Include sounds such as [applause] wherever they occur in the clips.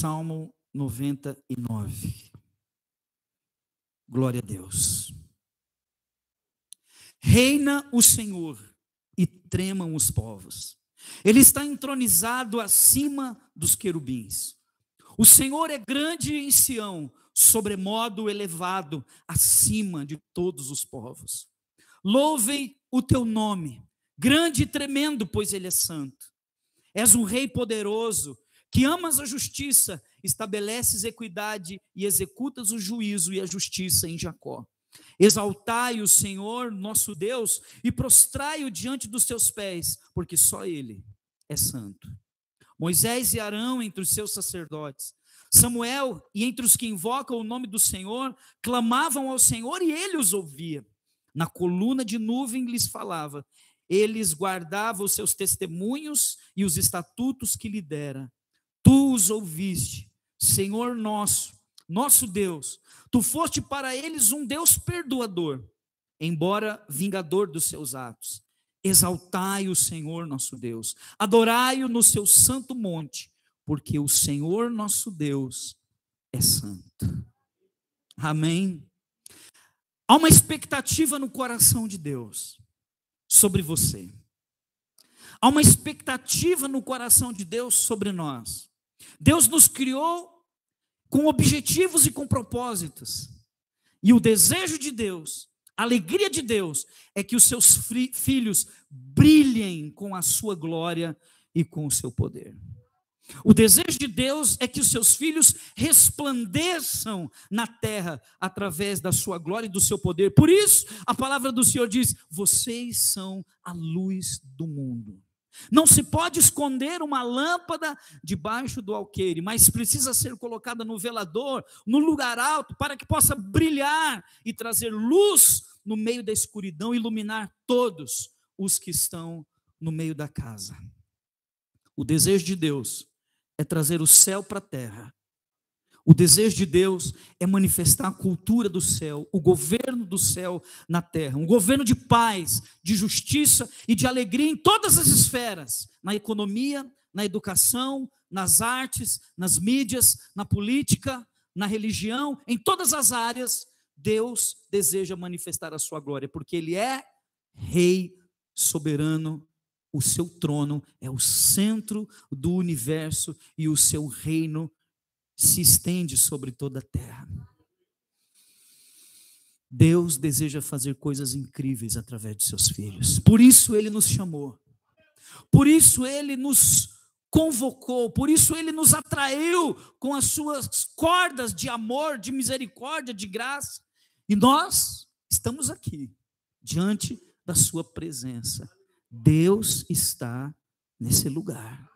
Salmo 99. Glória a Deus. Reina o Senhor e tremam os povos. Ele está entronizado acima dos querubins. O Senhor é grande em Sião, sobremodo elevado acima de todos os povos. Louvem o teu nome, grande e tremendo, pois ele é santo. És um rei poderoso, que amas a justiça, estabeleces equidade e executas o juízo e a justiça em Jacó. Exaltai o Senhor, nosso Deus, e prostrai-o diante dos seus pés, porque só ele é santo. Moisés e Arão entre os seus sacerdotes, Samuel e entre os que invocam o nome do Senhor, clamavam ao Senhor e ele os ouvia. Na coluna de nuvem lhes falava, eles guardavam os seus testemunhos e os estatutos que lhe dera. Tu os ouviste, Senhor nosso, nosso Deus. Tu foste para eles um Deus perdoador, embora vingador dos seus atos. Exaltai o Senhor nosso Deus, adorai-o no seu santo monte, porque o Senhor nosso Deus é santo. Amém. Há uma expectativa no coração de Deus sobre você. Há uma expectativa no coração de Deus sobre nós. Deus nos criou com objetivos e com propósitos. E o desejo de Deus, a alegria de Deus, é que os seus filhos brilhem com a sua glória e com o seu poder. O desejo de Deus é que os seus filhos resplandeçam na terra através da sua glória e do seu poder. Por isso, a palavra do Senhor diz: vocês são a luz do mundo. Não se pode esconder uma lâmpada debaixo do alqueire, mas precisa ser colocada no velador, no lugar alto, para que possa brilhar e trazer luz no meio da escuridão, iluminar todos os que estão no meio da casa. O desejo de Deus é trazer o céu para a terra. O desejo de Deus é manifestar a cultura do céu, o governo do céu na terra, um governo de paz, de justiça e de alegria em todas as esferas, na economia, na educação, nas artes, nas mídias, na política, na religião, em todas as áreas, Deus deseja manifestar a sua glória, porque Ele é Rei soberano o seu trono é o centro do universo e o seu reino se estende sobre toda a terra. Deus deseja fazer coisas incríveis através de seus filhos. Por isso ele nos chamou. Por isso ele nos convocou, por isso ele nos atraiu com as suas cordas de amor, de misericórdia, de graça. E nós estamos aqui diante da sua presença Deus está nesse lugar.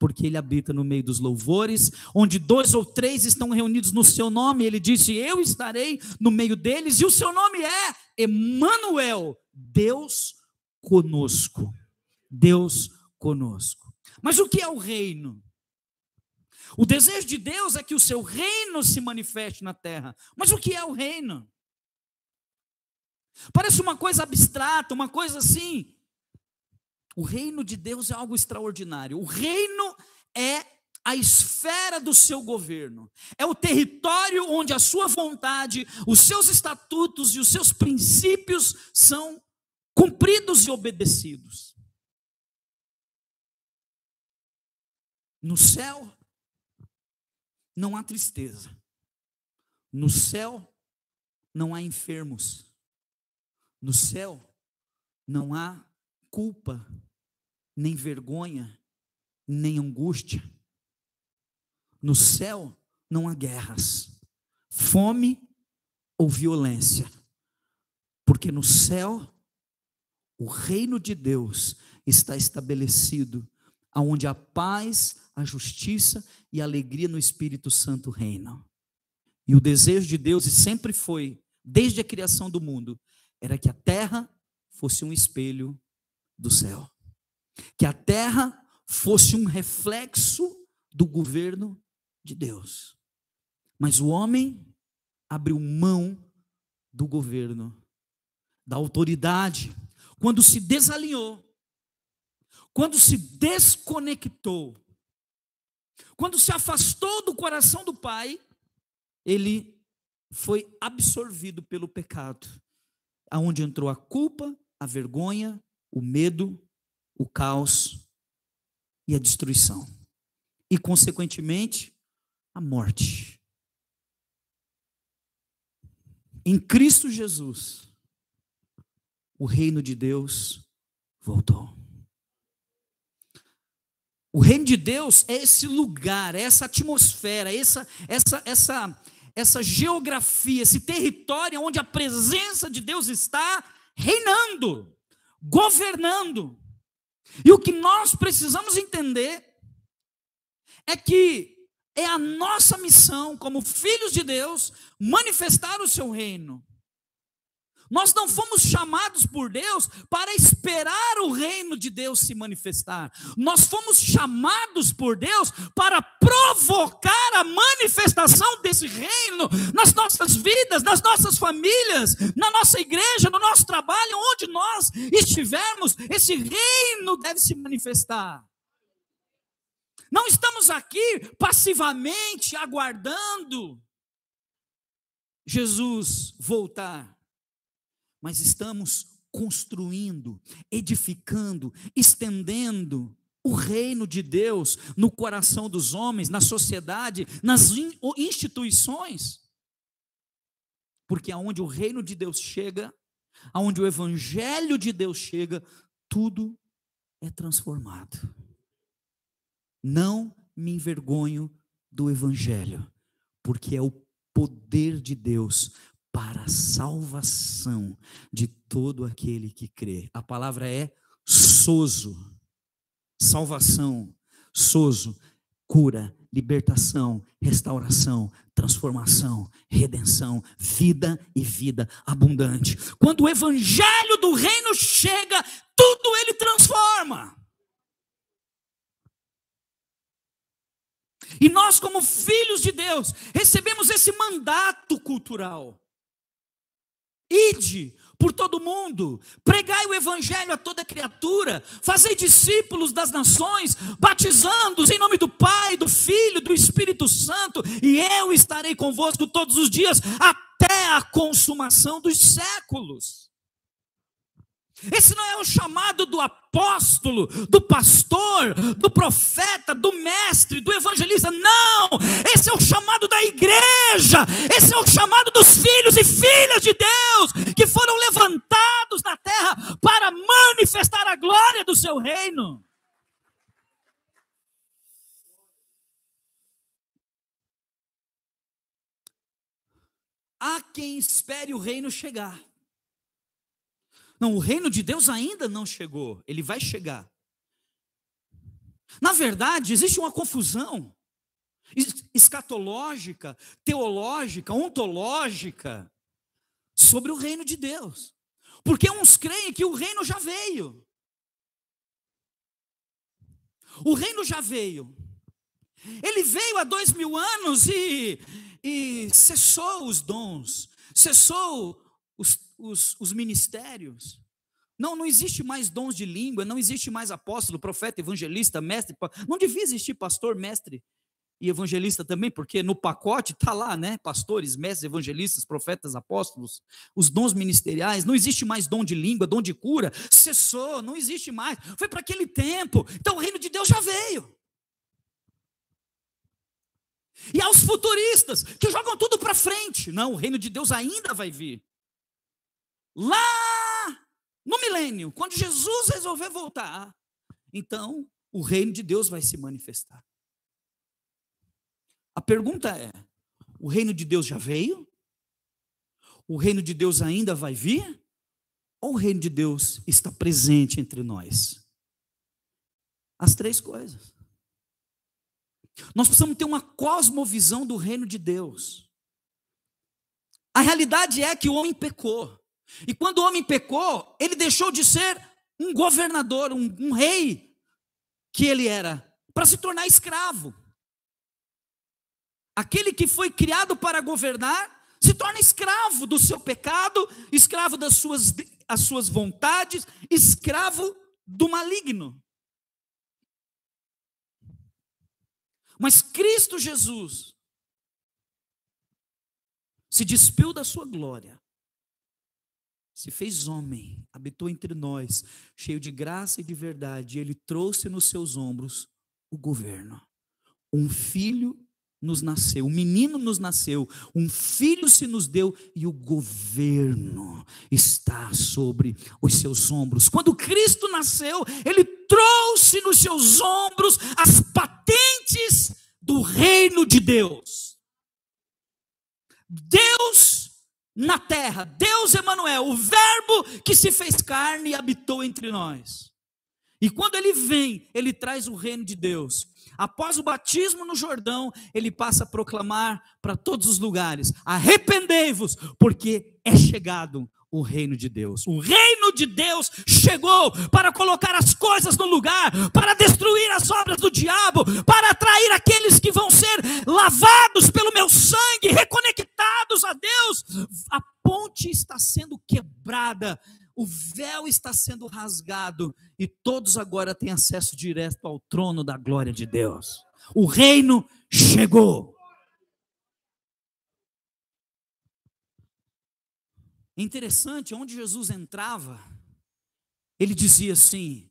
Porque ele habita no meio dos louvores, onde dois ou três estão reunidos no seu nome, ele disse: Eu estarei no meio deles, e o seu nome é Emanuel, Deus conosco. Deus conosco. Mas o que é o reino? O desejo de Deus é que o seu reino se manifeste na terra. Mas o que é o reino? Parece uma coisa abstrata, uma coisa assim, o reino de Deus é algo extraordinário. O reino é a esfera do seu governo, é o território onde a sua vontade, os seus estatutos e os seus princípios são cumpridos e obedecidos. No céu não há tristeza. No céu não há enfermos. No céu não há culpa, nem vergonha, nem angústia. No céu não há guerras, fome ou violência, porque no céu o reino de Deus está estabelecido, aonde a paz, a justiça e a alegria no Espírito Santo reinam. E o desejo de Deus, e sempre foi, desde a criação do mundo, era que a terra fosse um espelho do céu. Que a terra fosse um reflexo do governo de Deus. Mas o homem abriu mão do governo, da autoridade, quando se desalinhou, quando se desconectou, quando se afastou do coração do Pai, ele foi absorvido pelo pecado, aonde entrou a culpa, a vergonha, o medo, o caos e a destruição. E, consequentemente, a morte. Em Cristo Jesus, o reino de Deus voltou. O reino de Deus é esse lugar, é essa atmosfera, essa, essa, essa, essa geografia, esse território onde a presença de Deus está reinando, governando. E o que nós precisamos entender é que é a nossa missão, como filhos de Deus, manifestar o seu reino. Nós não fomos chamados por Deus para esperar o reino de Deus se manifestar. Nós fomos chamados por Deus para provocar a manifestação desse reino nas nossas vidas, nas nossas famílias, na nossa igreja, no nosso trabalho, onde nós estivermos, esse reino deve se manifestar. Não estamos aqui passivamente aguardando Jesus voltar mas estamos construindo, edificando, estendendo o reino de Deus no coração dos homens, na sociedade, nas instituições. Porque aonde o reino de Deus chega, aonde o evangelho de Deus chega, tudo é transformado. Não me envergonho do evangelho, porque é o poder de Deus para a salvação de todo aquele que crê. A palavra é sozo, salvação, sozo, cura, libertação, restauração, transformação, redenção, vida e vida abundante. Quando o evangelho do reino chega, tudo ele transforma. E nós, como filhos de Deus, recebemos esse mandato cultural. Ide por todo mundo, pregai o evangelho a toda criatura, fazei discípulos das nações, batizando-os em nome do Pai, do Filho, do Espírito Santo, e eu estarei convosco todos os dias até a consumação dos séculos. Esse não é o chamado do apóstolo, do pastor, do profeta, do mestre, do evangelista. Não! Esse é o chamado da igreja. Esse é o chamado dos filhos e filhas de Deus que foram levantados na terra para manifestar a glória do seu reino. Há quem espere o reino chegar. Não, o reino de Deus ainda não chegou, ele vai chegar. Na verdade, existe uma confusão escatológica, teológica, ontológica sobre o reino de Deus. Porque uns creem que o reino já veio. O reino já veio. Ele veio há dois mil anos e, e cessou os dons, cessou os, os, os ministérios. Não, não existe mais dons de língua, não existe mais apóstolo, profeta, evangelista, mestre. Não devia existir pastor, mestre e evangelista também, porque no pacote está lá, né? Pastores, mestres, evangelistas, profetas, apóstolos, os dons ministeriais. Não existe mais dom de língua, dom de cura. Cessou, não existe mais. Foi para aquele tempo. Então o reino de Deus já veio. E aos futuristas que jogam tudo para frente. Não, o reino de Deus ainda vai vir. Lá no milênio, quando Jesus resolver voltar, então o reino de Deus vai se manifestar. A pergunta é: o reino de Deus já veio? O reino de Deus ainda vai vir? Ou o reino de Deus está presente entre nós? As três coisas. Nós precisamos ter uma cosmovisão do reino de Deus. A realidade é que o homem pecou. E quando o homem pecou, ele deixou de ser um governador, um, um rei que ele era, para se tornar escravo. Aquele que foi criado para governar se torna escravo do seu pecado, escravo das suas, as suas vontades, escravo do maligno. Mas Cristo Jesus se despiu da sua glória, se fez homem, habitou entre nós, cheio de graça e de verdade, e ele trouxe nos seus ombros o governo. Um filho nos nasceu, um menino nos nasceu, um filho se nos deu e o governo está sobre os seus ombros. Quando Cristo nasceu, ele trouxe nos seus ombros as patentes do reino de Deus. Deus na terra, Deus Emanuel, o verbo que se fez carne e habitou entre nós. E quando ele vem, ele traz o reino de Deus. Após o batismo no Jordão, ele passa a proclamar para todos os lugares: arrependei-vos, porque é chegado o reino de Deus. O reino de Deus chegou para colocar as coisas no lugar, para destruir as obras do diabo, para atrair aqueles que vão ser lavados pelo meu sangue, reconectados a Deus. A ponte está sendo quebrada o véu está sendo rasgado e todos agora têm acesso direto ao trono da glória de Deus. O reino chegou. Interessante, onde Jesus entrava, ele dizia assim: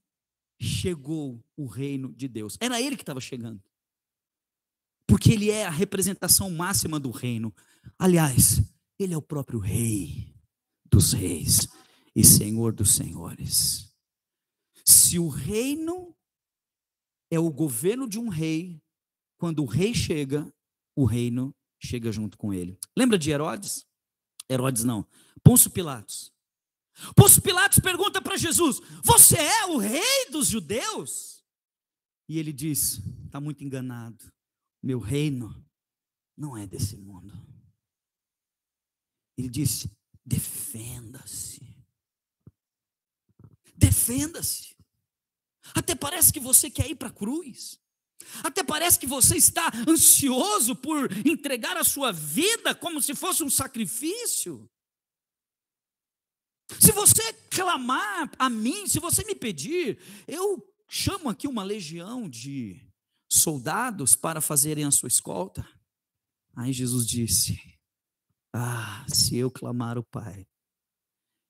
chegou o reino de Deus. Era ele que estava chegando. Porque ele é a representação máxima do reino. Aliás, ele é o próprio rei dos reis e Senhor dos senhores. Se o reino é o governo de um rei, quando o rei chega, o reino chega junto com ele. Lembra de Herodes? Herodes não. Pôncio Pilatos. Pôncio Pilatos pergunta para Jesus: Você é o rei dos judeus? E ele diz: Está muito enganado. Meu reino não é desse mundo. Ele disse: Defenda-se. Defenda-se. Até parece que você quer ir para a cruz. Até parece que você está ansioso por entregar a sua vida como se fosse um sacrifício. Se você clamar a mim, se você me pedir, eu chamo aqui uma legião de soldados para fazerem a sua escolta. Aí Jesus disse: Ah, se eu clamar o Pai,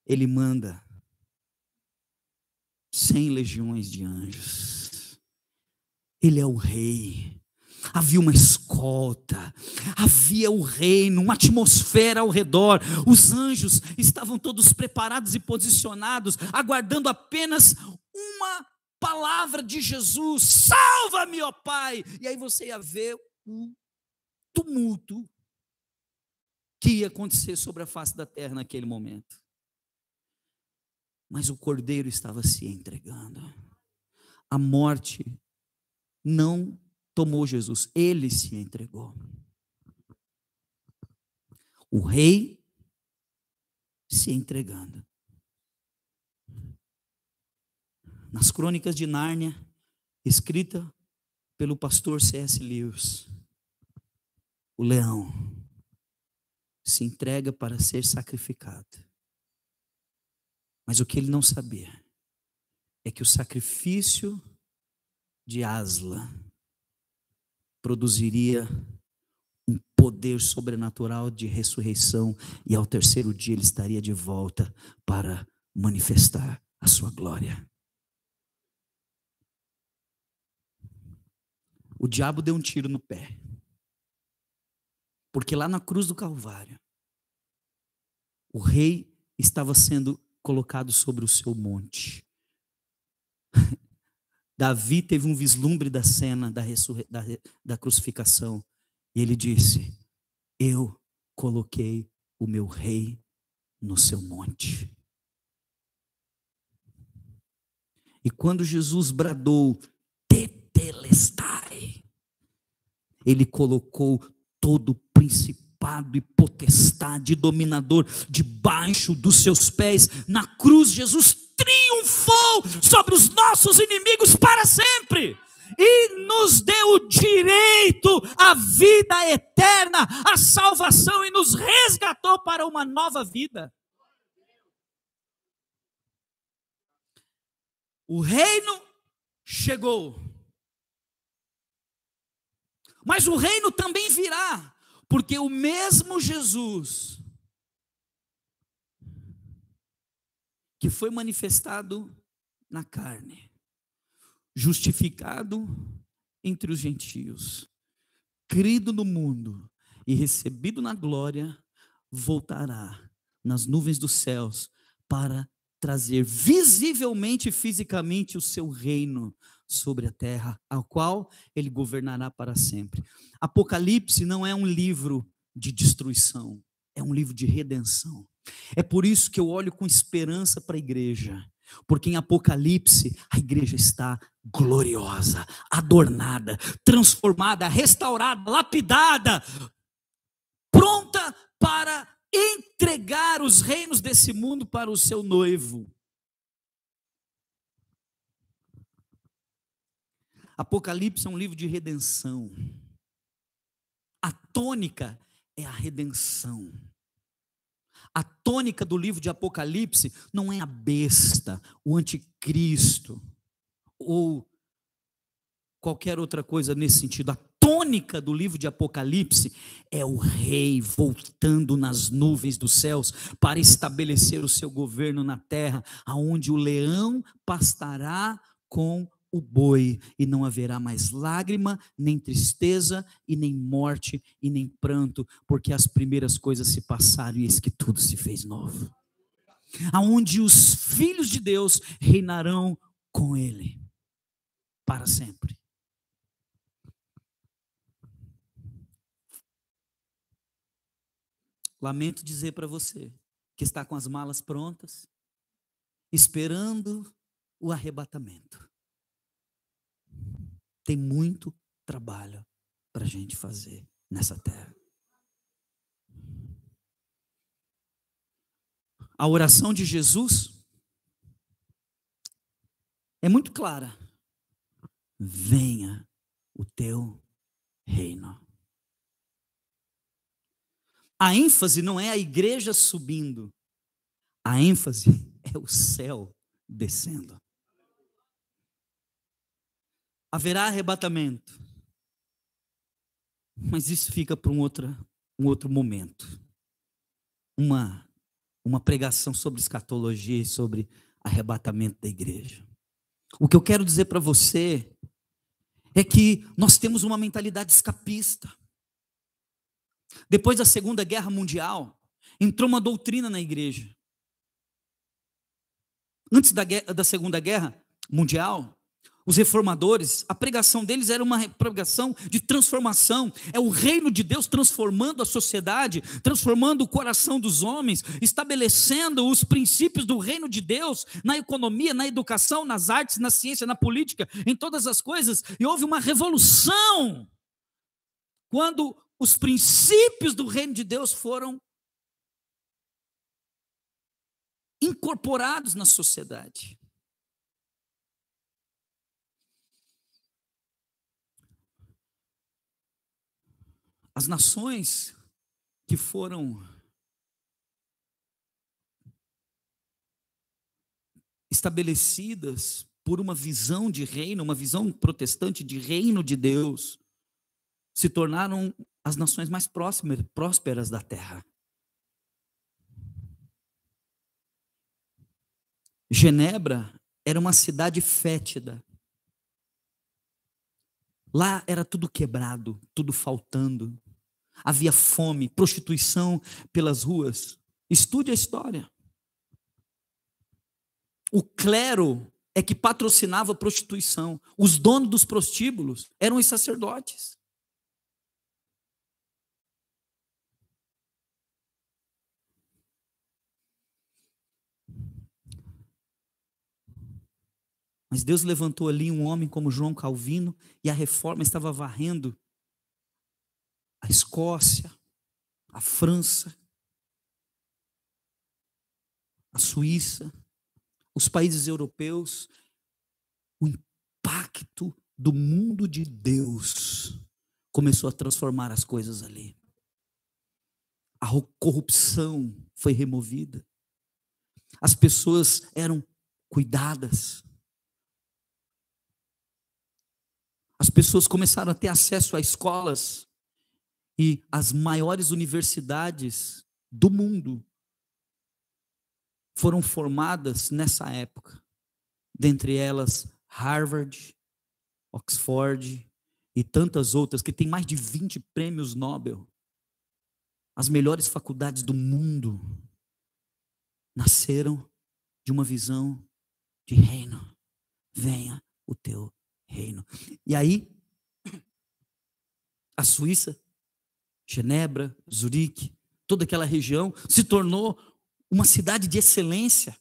Ele manda cem legiões de anjos. Ele é o rei. Havia uma escolta, havia o reino, uma atmosfera ao redor. Os anjos estavam todos preparados e posicionados, aguardando apenas uma palavra de Jesus: salva-me, ó Pai. E aí você ia ver o tumulto que ia acontecer sobre a face da terra naquele momento. Mas o cordeiro estava se entregando. A morte não tomou Jesus, ele se entregou. O rei se entregando. Nas crônicas de Nárnia, escrita pelo pastor C.S. Lewis, o leão se entrega para ser sacrificado. Mas o que ele não sabia é que o sacrifício de Asla produziria um poder sobrenatural de ressurreição e ao terceiro dia ele estaria de volta para manifestar a sua glória. O diabo deu um tiro no pé. Porque lá na cruz do Calvário, o rei estava sendo colocado sobre o seu monte. [laughs] Davi teve um vislumbre da cena da, da, da crucificação e ele disse: Eu coloquei o meu rei no seu monte. E quando Jesus bradou, Tetelestai, ele colocou todo o principado e potestade, dominador debaixo dos seus pés. Na cruz, Jesus triunfou sobre os nossos inimigos para sempre e nos deu o direito à vida eterna, à salvação e nos resgatou para uma nova vida. O reino chegou. Mas o reino também virá, porque o mesmo Jesus que foi manifestado na carne, justificado entre os gentios, crido no mundo e recebido na glória, voltará nas nuvens dos céus para trazer visivelmente e fisicamente o seu reino sobre a terra, ao qual ele governará para sempre. Apocalipse não é um livro de destruição, é um livro de redenção. É por isso que eu olho com esperança para a igreja, porque em Apocalipse a igreja está gloriosa, adornada, transformada, restaurada, lapidada, pronta para entregar os reinos desse mundo para o seu noivo. Apocalipse é um livro de redenção. A tônica é a redenção. A tônica do livro de Apocalipse não é a besta, o anticristo, ou qualquer outra coisa nesse sentido. A tônica do livro de Apocalipse é o rei voltando nas nuvens dos céus para estabelecer o seu governo na terra, aonde o leão pastará com o boi, e não haverá mais lágrima, nem tristeza, e nem morte, e nem pranto, porque as primeiras coisas se passaram e eis que tudo se fez novo. Aonde os filhos de Deus reinarão com ele para sempre. Lamento dizer para você que está com as malas prontas, esperando o arrebatamento. Tem muito trabalho para a gente fazer nessa terra. A oração de Jesus é muito clara. Venha o teu reino. A ênfase não é a igreja subindo, a ênfase é o céu descendo haverá arrebatamento. Mas isso fica para um outro, um outro momento. Uma, uma pregação sobre escatologia e sobre arrebatamento da igreja. O que eu quero dizer para você é que nós temos uma mentalidade escapista. Depois da Segunda Guerra Mundial, entrou uma doutrina na igreja. Antes da, da Segunda Guerra Mundial, os reformadores, a pregação deles era uma pregação de transformação, é o reino de Deus transformando a sociedade, transformando o coração dos homens, estabelecendo os princípios do reino de Deus na economia, na educação, nas artes, na ciência, na política, em todas as coisas, e houve uma revolução quando os princípios do reino de Deus foram incorporados na sociedade. As nações que foram estabelecidas por uma visão de reino, uma visão protestante de reino de Deus, se tornaram as nações mais próximas, prósperas da terra. Genebra era uma cidade fétida. Lá era tudo quebrado, tudo faltando havia fome, prostituição pelas ruas. Estude a história. O clero é que patrocinava a prostituição. Os donos dos prostíbulos eram os sacerdotes. Mas Deus levantou ali um homem como João Calvino e a reforma estava varrendo Escócia, a França, a Suíça, os países europeus, o impacto do mundo de Deus começou a transformar as coisas ali. A corrupção foi removida. As pessoas eram cuidadas. as pessoas começaram a ter acesso a escolas e as maiores universidades do mundo foram formadas nessa época. Dentre elas, Harvard, Oxford e tantas outras, que têm mais de 20 prêmios Nobel. As melhores faculdades do mundo nasceram de uma visão de reino. Venha o teu reino. E aí, a Suíça, Genebra, Zurique, toda aquela região se tornou uma cidade de excelência.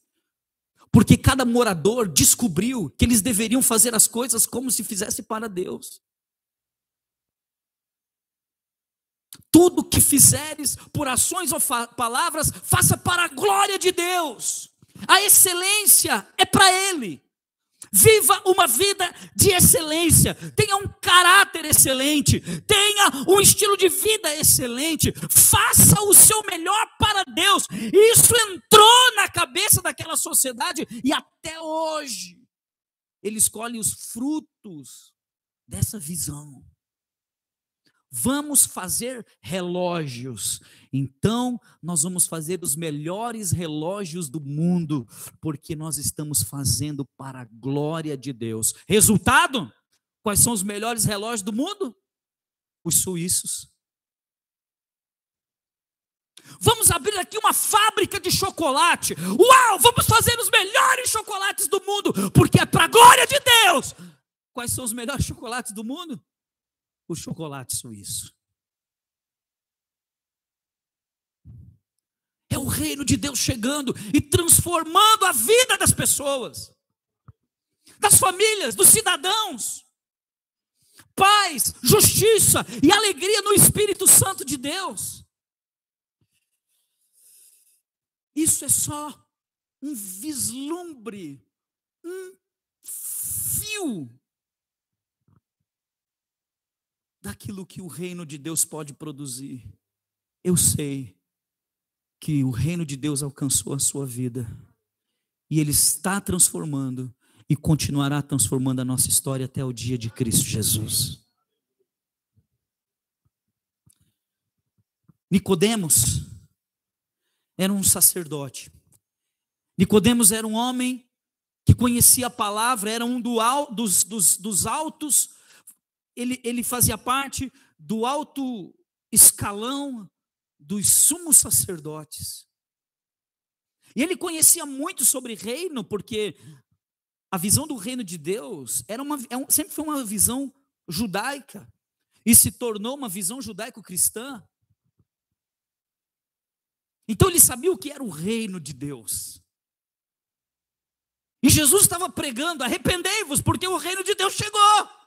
Porque cada morador descobriu que eles deveriam fazer as coisas como se fizesse para Deus. Tudo que fizeres por ações ou palavras, faça para a glória de Deus. A excelência é para Ele. Viva uma vida de excelência, tenha um caráter excelente, tenha um estilo de vida excelente, faça o seu melhor para Deus. Isso entrou na cabeça daquela sociedade e até hoje ele escolhe os frutos dessa visão. Vamos fazer relógios. Então, nós vamos fazer os melhores relógios do mundo, porque nós estamos fazendo para a glória de Deus. Resultado? Quais são os melhores relógios do mundo? Os suíços. Vamos abrir aqui uma fábrica de chocolate. Uau, vamos fazer os melhores chocolates do mundo, porque é para a glória de Deus. Quais são os melhores [laughs] chocolates do mundo? O chocolate suíço. É o reino de Deus chegando e transformando a vida das pessoas, das famílias, dos cidadãos. Paz, justiça e alegria no Espírito Santo de Deus. Isso é só um vislumbre, um fio daquilo que o reino de Deus pode produzir. Eu sei que o reino de Deus alcançou a sua vida e ele está transformando e continuará transformando a nossa história até o dia de Cristo Jesus. Nicodemos era um sacerdote. Nicodemos era um homem que conhecia a palavra, era um do, dos, dos, dos altos ele, ele fazia parte do alto escalão dos sumos sacerdotes. E ele conhecia muito sobre reino, porque a visão do reino de Deus era uma, é sempre foi uma visão judaica e se tornou uma visão judaico-cristã. Então ele sabia o que era o reino de Deus. E Jesus estava pregando: arrependei-vos, porque o reino de Deus chegou.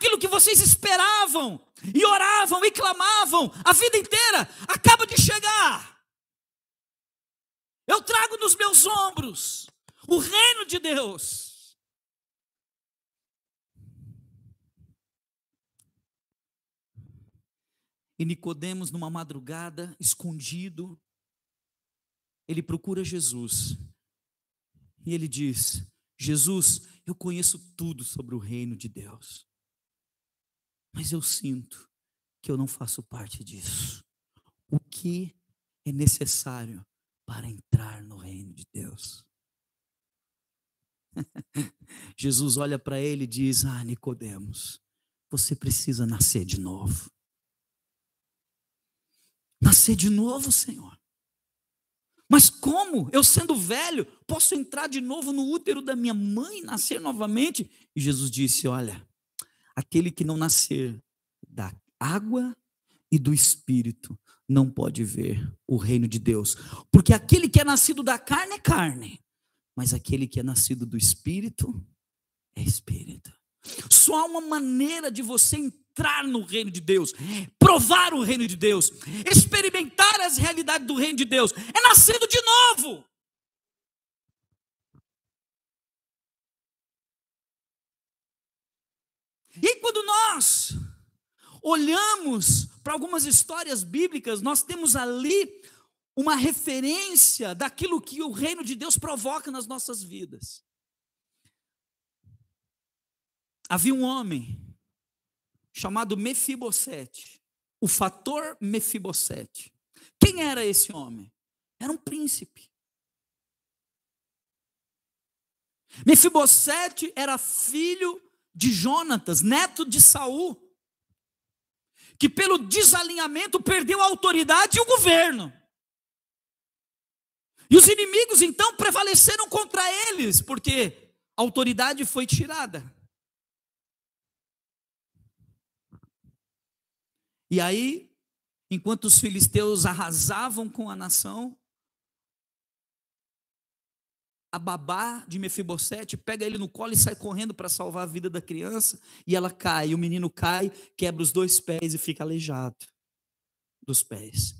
Aquilo que vocês esperavam e oravam e clamavam a vida inteira acaba de chegar. Eu trago nos meus ombros o reino de Deus. E Nicodemos numa madrugada, escondido, ele procura Jesus. E ele diz: Jesus, eu conheço tudo sobre o reino de Deus. Mas eu sinto que eu não faço parte disso. O que é necessário para entrar no reino de Deus? [laughs] Jesus olha para ele e diz: Ah, Nicodemos, você precisa nascer de novo. Nascer de novo, Senhor. Mas como? Eu sendo velho, posso entrar de novo no útero da minha mãe, nascer novamente? E Jesus disse: Olha, aquele que não nascer da água e do espírito não pode ver o reino de Deus. Porque aquele que é nascido da carne é carne, mas aquele que é nascido do espírito é espírito. Só há uma maneira de você entrar no reino de Deus, provar o reino de Deus, experimentar as realidades do reino de Deus, é nascendo de novo. E quando nós olhamos para algumas histórias bíblicas, nós temos ali uma referência daquilo que o reino de Deus provoca nas nossas vidas. havia um homem chamado Mefibosete, o fator Mefibosete. Quem era esse homem? Era um príncipe. Mefibosete era filho de Jonatas, neto de Saul, que pelo desalinhamento perdeu a autoridade e o governo. E os inimigos então prevaleceram contra eles, porque a autoridade foi tirada. E aí, enquanto os filisteus arrasavam com a nação, a babá de Mefibosete pega ele no colo e sai correndo para salvar a vida da criança, e ela cai, o menino cai, quebra os dois pés e fica aleijado dos pés.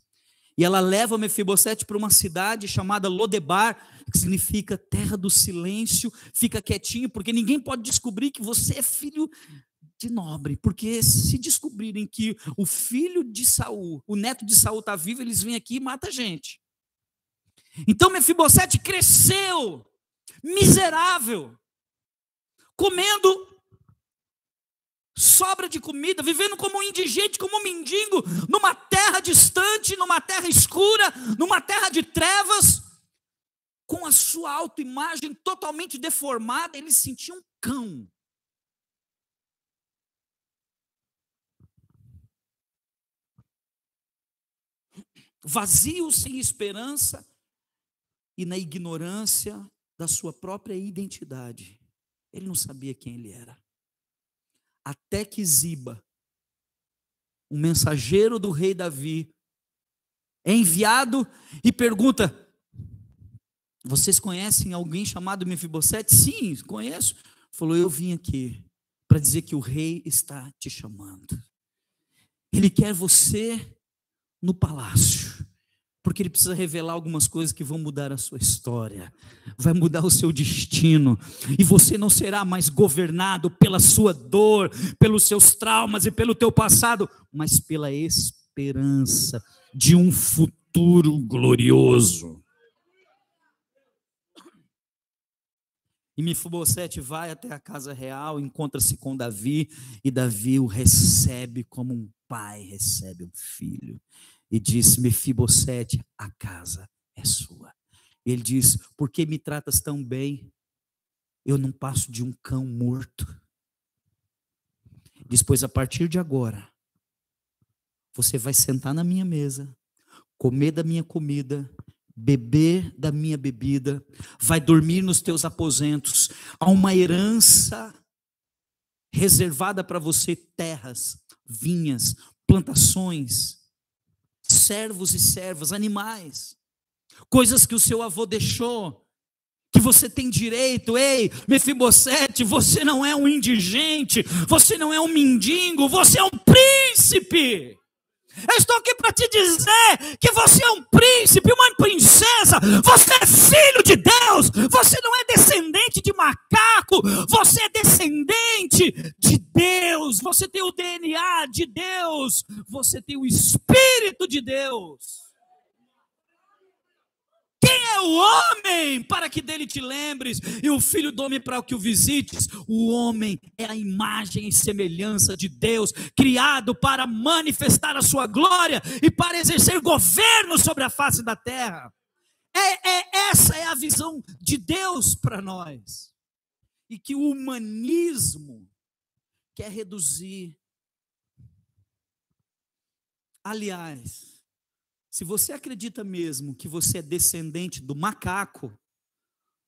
E ela leva Mefibosete para uma cidade chamada Lodebar, que significa terra do silêncio, fica quietinho, porque ninguém pode descobrir que você é filho de nobre, porque se descobrirem que o filho de Saul, o neto de Saul está vivo, eles vêm aqui e matam a gente. Então Mefibosete cresceu miserável, comendo sobra de comida, vivendo como um indigente, como um mendigo, numa terra distante, numa terra escura, numa terra de trevas, com a sua autoimagem totalmente deformada, ele se sentia um cão. Vazio, sem esperança, e na ignorância da sua própria identidade. Ele não sabia quem ele era. Até que Ziba, um mensageiro do rei Davi, é enviado e pergunta: Vocês conhecem alguém chamado Mefibosete? Sim, conheço. Falou: Eu vim aqui para dizer que o rei está te chamando. Ele quer você no palácio porque ele precisa revelar algumas coisas que vão mudar a sua história, vai mudar o seu destino, e você não será mais governado pela sua dor, pelos seus traumas e pelo teu passado, mas pela esperança de um futuro glorioso. E Mefibosete vai até a casa real, encontra-se com Davi, e Davi o recebe como um pai recebe um filho e diz: Mefibosete, a casa é sua. Ele diz: Por que me tratas tão bem? Eu não passo de um cão morto. Depois, a partir de agora, você vai sentar na minha mesa, comer da minha comida, beber da minha bebida, vai dormir nos teus aposentos. Há uma herança reservada para você: terras, vinhas, plantações servos e servas, animais, coisas que o seu avô deixou, que você tem direito. Ei, Mefibosete, você não é um indigente, você não é um mendigo, você é um príncipe. Eu estou aqui para te dizer que você é um príncipe, uma princesa, você é filho de Deus, você não é descendente de macaco, você é descendente de Deus, você tem o DNA de Deus, você tem o Espírito de Deus. Quem é o homem para que dele te lembres, e o filho do homem para que o visites? O homem é a imagem e semelhança de Deus, criado para manifestar a sua glória e para exercer governo sobre a face da terra. É, é essa é a visão de Deus para nós. E que o humanismo quer reduzir. Aliás, se você acredita mesmo que você é descendente do macaco,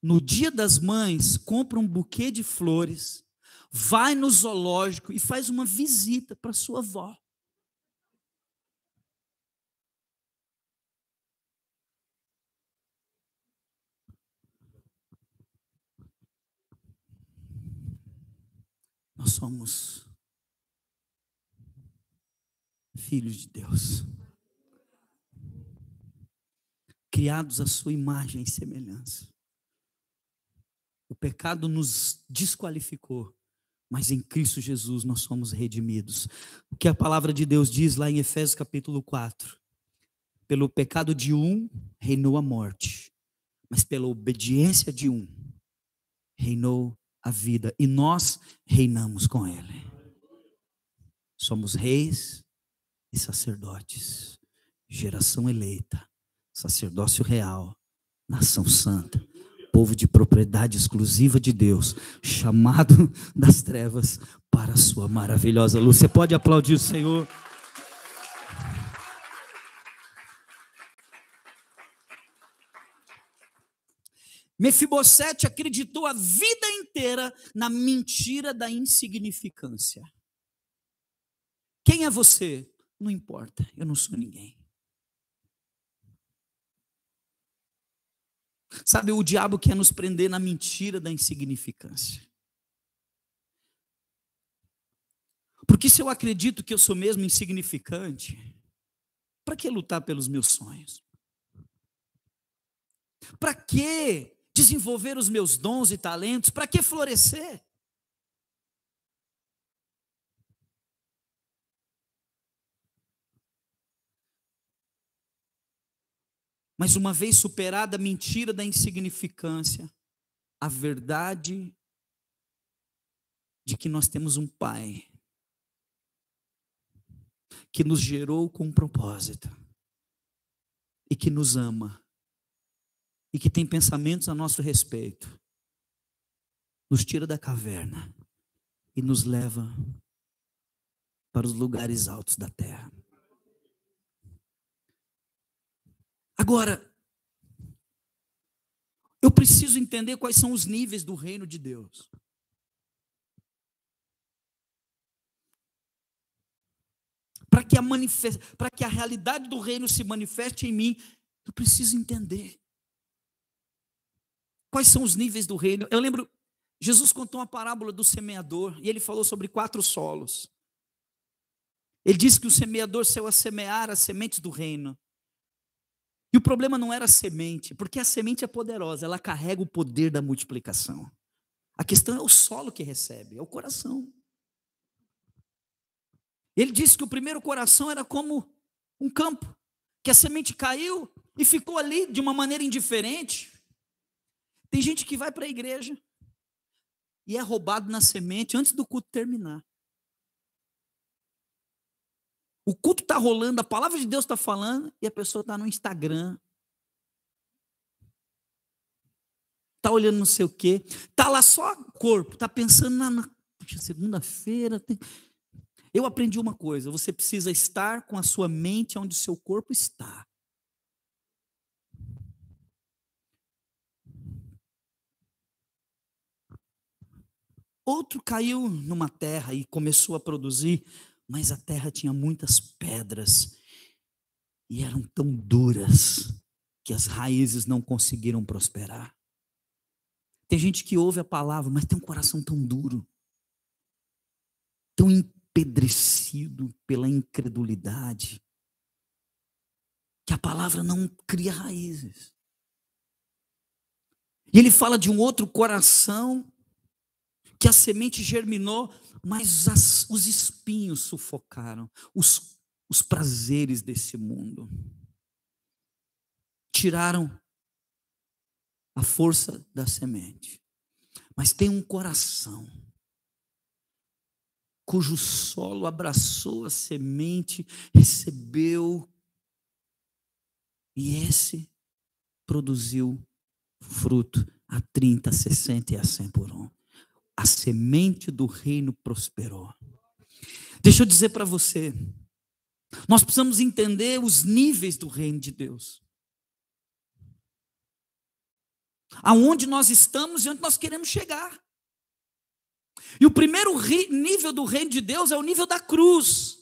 no dia das mães, compra um buquê de flores, vai no zoológico e faz uma visita para sua avó. Nós somos filhos de Deus criados à sua imagem e semelhança. O pecado nos desqualificou, mas em Cristo Jesus nós somos redimidos. O que a palavra de Deus diz lá em Efésios capítulo 4? Pelo pecado de um reinou a morte, mas pela obediência de um reinou a vida e nós reinamos com Ele. Somos reis e sacerdotes, geração eleita, sacerdócio real, nação santa, povo de propriedade exclusiva de Deus, chamado [laughs] das trevas para a sua maravilhosa luz. Você pode aplaudir o Senhor? Mefibosete acreditou a vida inteira na mentira da insignificância. Quem é você? Não importa, eu não sou ninguém. Sabe, o diabo quer nos prender na mentira da insignificância. Porque se eu acredito que eu sou mesmo insignificante, para que lutar pelos meus sonhos? Para que desenvolver os meus dons e talentos? Para que florescer? Mas uma vez superada a mentira da insignificância, a verdade de que nós temos um Pai que nos gerou com um propósito e que nos ama e que tem pensamentos a nosso respeito, nos tira da caverna e nos leva para os lugares altos da terra. Agora, eu preciso entender quais são os níveis do reino de Deus. Para que, a que a realidade do reino se manifeste em mim, eu preciso entender. Quais são os níveis do reino? Eu lembro, Jesus contou uma parábola do semeador e ele falou sobre quatro solos. Ele disse que o semeador saiu a semear as sementes do reino. E o problema não era a semente, porque a semente é poderosa, ela carrega o poder da multiplicação. A questão é o solo que recebe, é o coração. Ele disse que o primeiro coração era como um campo, que a semente caiu e ficou ali de uma maneira indiferente. Tem gente que vai para a igreja e é roubado na semente antes do culto terminar. O culto está rolando, a palavra de Deus está falando e a pessoa está no Instagram. Está olhando não sei o quê. Está lá só corpo, está pensando na, na segunda-feira. Tem... Eu aprendi uma coisa: você precisa estar com a sua mente onde o seu corpo está. Outro caiu numa terra e começou a produzir mas a terra tinha muitas pedras e eram tão duras que as raízes não conseguiram prosperar. Tem gente que ouve a palavra, mas tem um coração tão duro, tão empedrecido pela incredulidade, que a palavra não cria raízes. E ele fala de um outro coração que a semente germinou, mas as, os espinhos sufocaram os, os prazeres desse mundo. Tiraram a força da semente. Mas tem um coração cujo solo abraçou a semente, recebeu, e esse produziu fruto a 30, a 60 e a 100 por um a semente do reino prosperou. Deixa eu dizer para você, nós precisamos entender os níveis do reino de Deus. Aonde nós estamos e onde nós queremos chegar. E o primeiro nível do reino de Deus é o nível da cruz.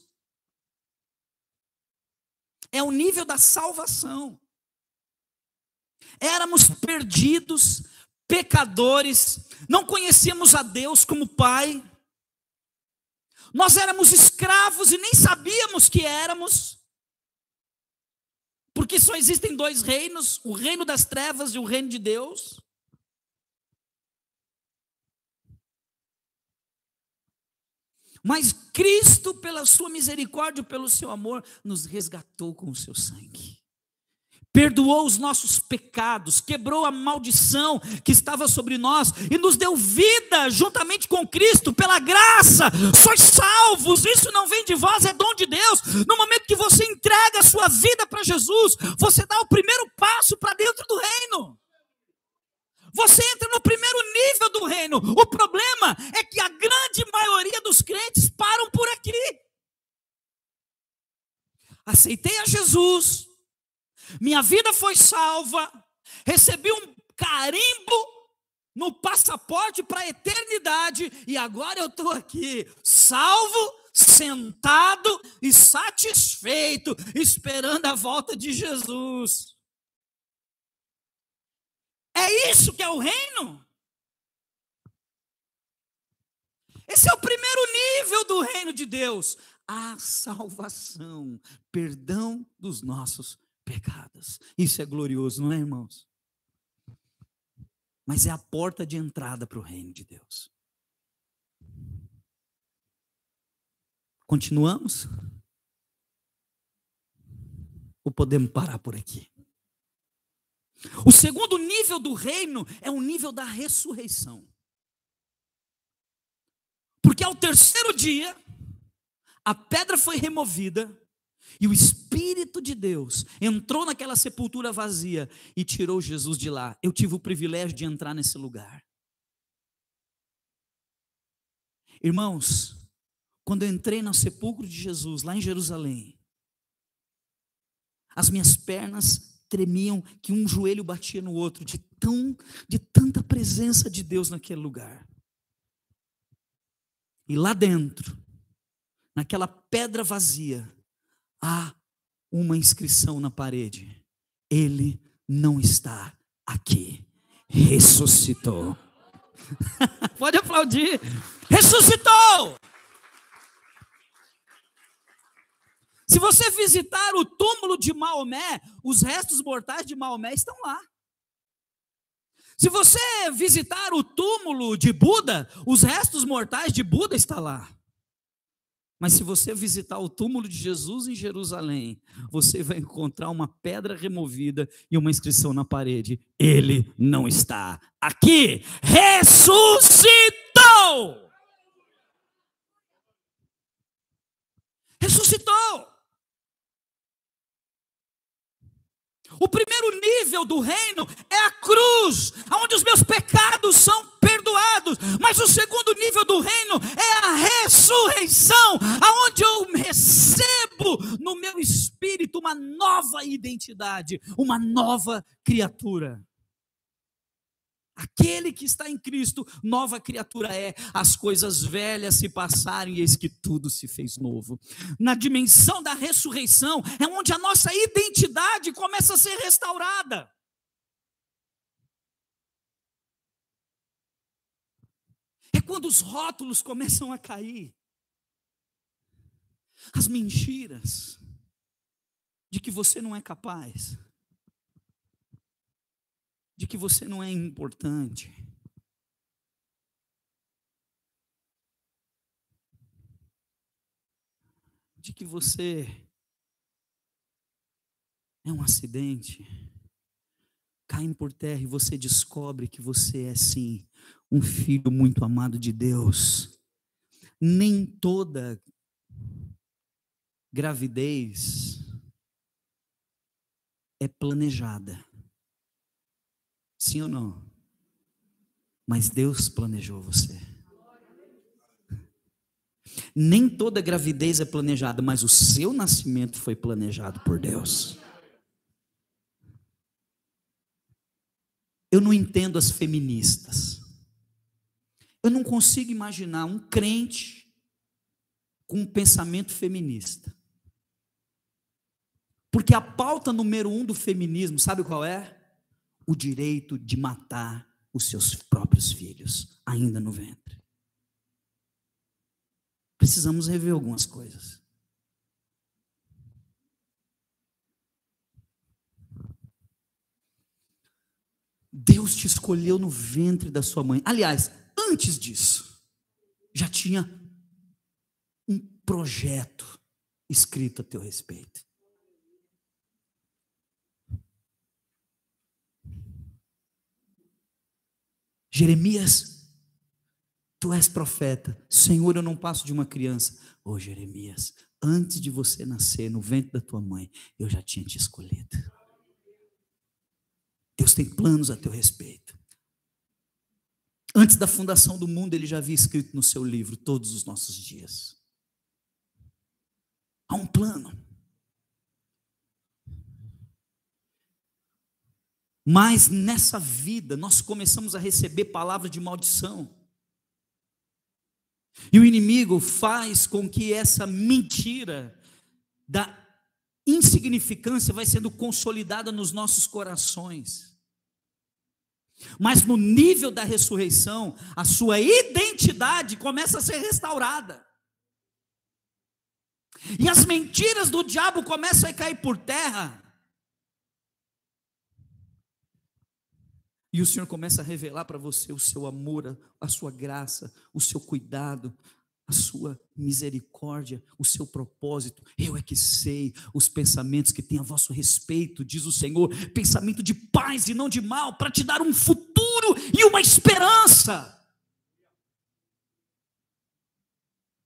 É o nível da salvação. Éramos perdidos, pecadores, não conhecíamos a Deus como Pai, nós éramos escravos e nem sabíamos que éramos, porque só existem dois reinos: o reino das trevas e o reino de Deus. Mas Cristo, pela sua misericórdia, pelo seu amor, nos resgatou com o seu sangue. Perdoou os nossos pecados, quebrou a maldição que estava sobre nós e nos deu vida juntamente com Cristo, pela graça, sois salvos. Isso não vem de vós, é dom de Deus. No momento que você entrega a sua vida para Jesus, você dá o primeiro passo para dentro do reino. Você entra no primeiro nível do reino. O problema é que a grande maioria dos crentes param por aqui. Aceitei a Jesus, minha vida foi salva, recebi um carimbo no passaporte para a eternidade, e agora eu estou aqui, salvo, sentado e satisfeito, esperando a volta de Jesus. É isso que é o reino? Esse é o primeiro nível do reino de Deus. A salvação, perdão dos nossos pecados. Isso é glorioso, não é, irmãos? Mas é a porta de entrada para o reino de Deus. Continuamos? Ou podemos parar por aqui? O segundo nível do reino é o nível da ressurreição. Porque ao terceiro dia, a pedra foi removida e o Espírito de Deus entrou naquela sepultura vazia e tirou Jesus de lá. Eu tive o privilégio de entrar nesse lugar. Irmãos, quando eu entrei no sepulcro de Jesus, lá em Jerusalém, as minhas pernas tremiam que um joelho batia no outro, de, tão, de tanta presença de Deus naquele lugar. E lá dentro, naquela pedra vazia, há uma inscrição na parede: Ele não está aqui, ressuscitou. [laughs] Pode aplaudir, ressuscitou. Se você visitar o túmulo de Maomé, os restos mortais de Maomé estão lá. Se você visitar o túmulo de Buda, os restos mortais de Buda estão lá. Mas se você visitar o túmulo de Jesus em Jerusalém, você vai encontrar uma pedra removida e uma inscrição na parede: Ele não está aqui, ressuscitou! Ressuscitou! O primeiro nível do reino é a cruz, onde os meus pecados são perdoados. Mas o segundo nível do reino é a ressurreição, aonde eu recebo no meu espírito uma nova identidade, uma nova criatura. Aquele que está em Cristo, nova criatura é. As coisas velhas se passaram e eis que tudo se fez novo. Na dimensão da ressurreição é onde a nossa identidade começa a ser restaurada. É quando os rótulos começam a cair. As mentiras de que você não é capaz de que você não é importante. De que você é um acidente. Caem por terra e você descobre que você é sim um filho muito amado de Deus. Nem toda gravidez é planejada. Sim ou não? Mas Deus planejou você. Nem toda gravidez é planejada, mas o seu nascimento foi planejado por Deus. Eu não entendo as feministas. Eu não consigo imaginar um crente com um pensamento feminista. Porque a pauta número um do feminismo, sabe qual é? O direito de matar os seus próprios filhos, ainda no ventre. Precisamos rever algumas coisas. Deus te escolheu no ventre da sua mãe. Aliás, antes disso, já tinha um projeto escrito a teu respeito. Jeremias, tu és profeta. Senhor, eu não passo de uma criança. Ô oh, Jeremias, antes de você nascer no ventre da tua mãe, eu já tinha te escolhido. Deus tem planos a teu respeito. Antes da fundação do mundo, ele já havia escrito no seu livro todos os nossos dias. Há um plano. Mas nessa vida, nós começamos a receber palavras de maldição. E o inimigo faz com que essa mentira da insignificância vai sendo consolidada nos nossos corações. Mas no nível da ressurreição, a sua identidade começa a ser restaurada. E as mentiras do diabo começam a cair por terra. E o Senhor começa a revelar para você o seu amor, a sua graça, o seu cuidado, a sua misericórdia, o seu propósito. Eu é que sei os pensamentos que têm a vosso respeito, diz o Senhor, pensamento de paz e não de mal, para te dar um futuro e uma esperança.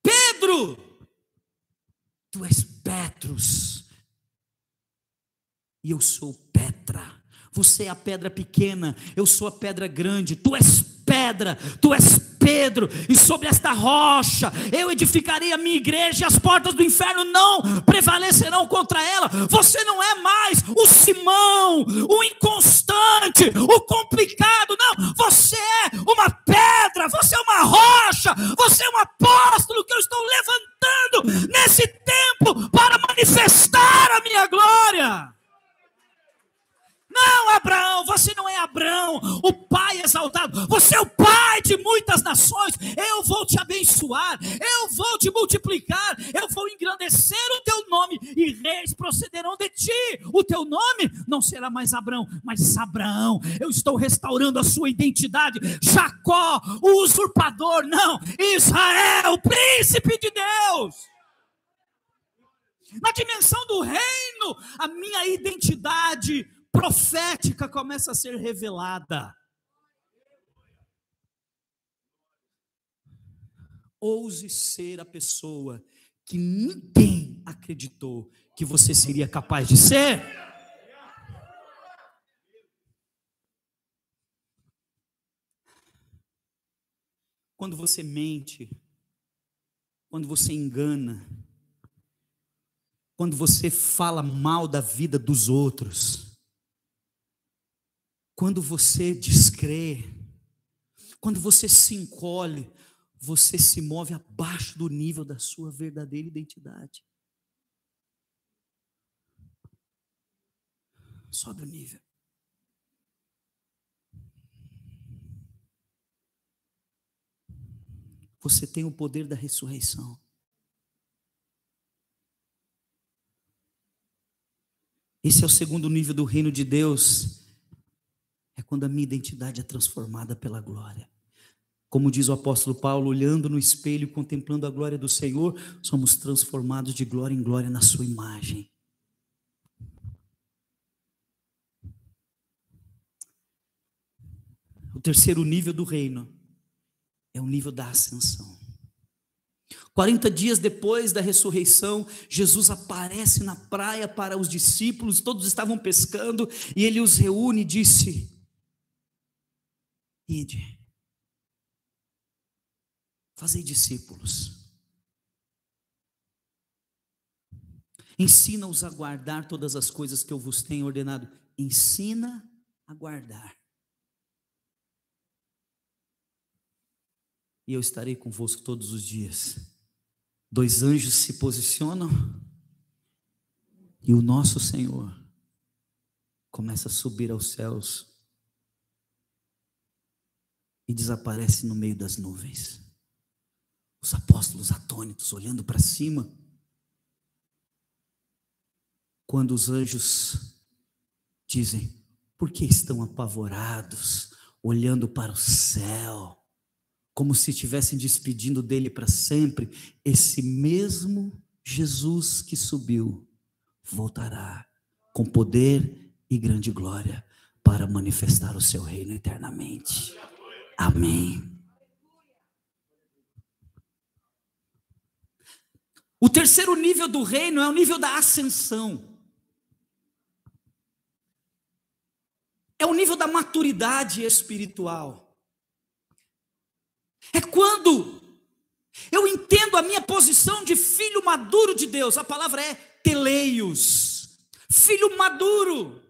Pedro, tu és Petrus, e eu sou Petra. Você é a pedra pequena, eu sou a pedra grande. Tu és pedra, tu és Pedro, e sobre esta rocha eu edificarei a minha igreja, e as portas do inferno não prevalecerão contra ela. Você não é mais o Simão, o inconstante, o complicado, não. Você é uma pedra, você é uma rocha, você é um apóstolo que eu estou levantando nesse tempo para manifestar a minha glória. Não, Abraão, você não é Abraão, o pai exaltado. Você é o pai de muitas nações. Eu vou te abençoar, eu vou te multiplicar, eu vou engrandecer o teu nome e reis procederão de ti. O teu nome não será mais Abraão, mas Abraão. Eu estou restaurando a sua identidade. Jacó, o usurpador, não. Israel, o príncipe de Deus na dimensão do reino, a minha identidade profética começa a ser revelada. Ouse ser a pessoa que ninguém acreditou que você seria capaz de ser. Quando você mente, quando você engana, quando você fala mal da vida dos outros, quando você descrê, quando você se encolhe, você se move abaixo do nível da sua verdadeira identidade. Sobe o nível. Você tem o poder da ressurreição. Esse é o segundo nível do reino de Deus é quando a minha identidade é transformada pela glória. Como diz o apóstolo Paulo, olhando no espelho, contemplando a glória do Senhor, somos transformados de glória em glória na Sua imagem. O terceiro nível do reino é o nível da ascensão. 40 dias depois da ressurreição, Jesus aparece na praia para os discípulos, todos estavam pescando, e ele os reúne e disse: Ide. Fazei discípulos. Ensina-os a guardar todas as coisas que eu vos tenho ordenado. Ensina a guardar. E eu estarei convosco todos os dias. Dois anjos se posicionam e o nosso Senhor começa a subir aos céus e desaparece no meio das nuvens. Os apóstolos atônitos olhando para cima. Quando os anjos dizem: Por que estão apavorados, olhando para o céu, como se estivessem despedindo dele para sempre? Esse mesmo Jesus que subiu voltará com poder e grande glória para manifestar o seu reino eternamente. Amém. O terceiro nível do reino é o nível da ascensão. É o nível da maturidade espiritual. É quando eu entendo a minha posição de filho maduro de Deus. A palavra é teleios, filho maduro.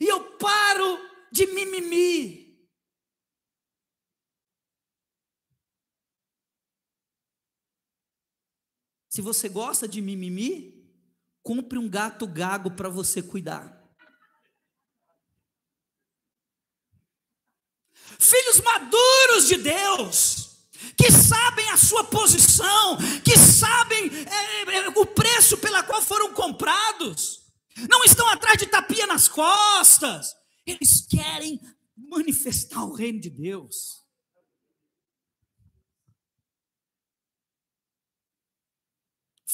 E eu paro de mimimi. Se você gosta de mimimi, compre um gato gago para você cuidar. Filhos maduros de Deus, que sabem a sua posição, que sabem é, é, o preço pela qual foram comprados, não estão atrás de tapinha nas costas, eles querem manifestar o reino de Deus.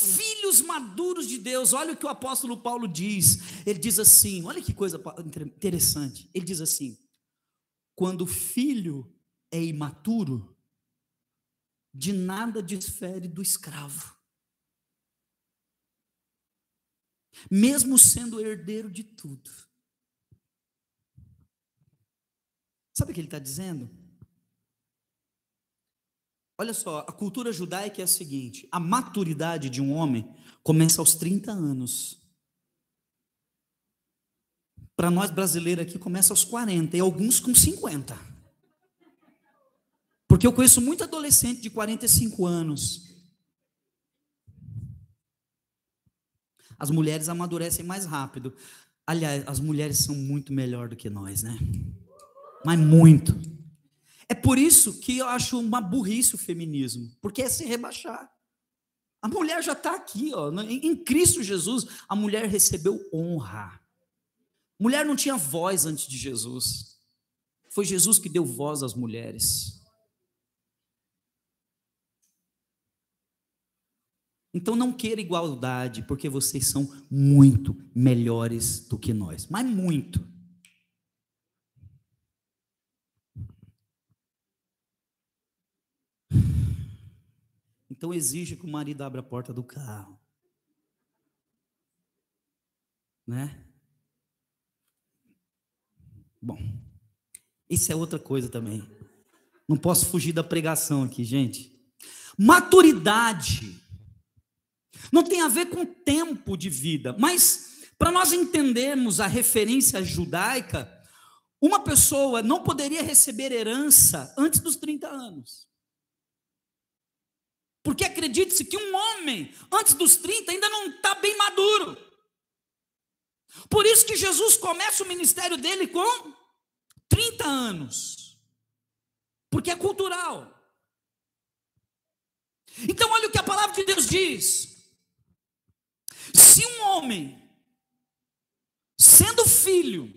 filhos maduros de Deus. Olha o que o apóstolo Paulo diz. Ele diz assim: olha que coisa interessante. Ele diz assim: quando o filho é imaturo, de nada difere do escravo, mesmo sendo herdeiro de tudo. Sabe o que ele está dizendo? Olha só, a cultura judaica é a seguinte: a maturidade de um homem começa aos 30 anos. Para nós brasileiros aqui começa aos 40 e alguns com 50. Porque eu conheço muito adolescente de 45 anos. As mulheres amadurecem mais rápido. Aliás, as mulheres são muito melhor do que nós, né? Mas muito. É por isso que eu acho uma burrice o feminismo, porque é se rebaixar. A mulher já está aqui, ó, em Cristo Jesus, a mulher recebeu honra. Mulher não tinha voz antes de Jesus. Foi Jesus que deu voz às mulheres. Então não queira igualdade, porque vocês são muito melhores do que nós, mas muito. Então exige que o marido abra a porta do carro. Né? Bom, isso é outra coisa também. Não posso fugir da pregação aqui, gente. Maturidade não tem a ver com tempo de vida, mas para nós entendermos a referência judaica, uma pessoa não poderia receber herança antes dos 30 anos. Porque acredite-se que um homem, antes dos 30, ainda não está bem maduro. Por isso que Jesus começa o ministério dele com 30 anos. Porque é cultural. Então, olha o que a palavra de Deus diz. Se um homem, sendo filho,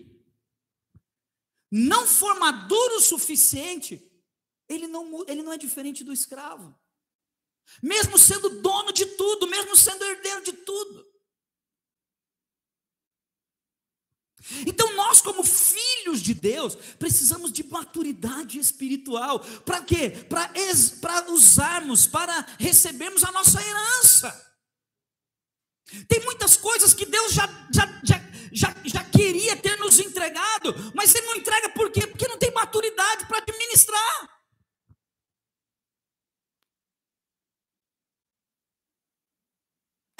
não for maduro o suficiente, ele não, ele não é diferente do escravo mesmo sendo dono de tudo, mesmo sendo herdeiro de tudo. Então, nós, como filhos de Deus, precisamos de maturidade espiritual. Para quê? Para usarmos, para recebermos a nossa herança. Tem muitas coisas que Deus já, já, já, já, já queria ter nos entregado, mas Ele não entrega por quê? Porque não tem maturidade para administrar.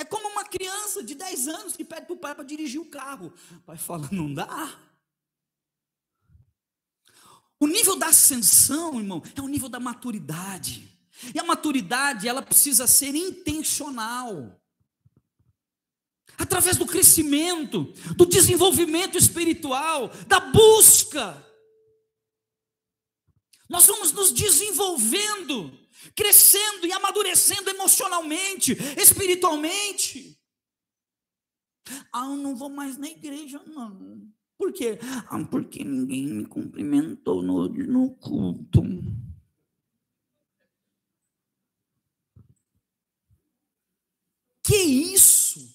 É como uma criança de 10 anos que pede para o pai para dirigir o carro. O pai fala: não dá. O nível da ascensão, irmão, é o nível da maturidade. E a maturidade, ela precisa ser intencional. Através do crescimento, do desenvolvimento espiritual, da busca. Nós vamos nos desenvolvendo crescendo e amadurecendo emocionalmente, espiritualmente. Ah, eu não vou mais na igreja, não. Por quê? Ah, porque ninguém me cumprimentou no, no culto. Que isso?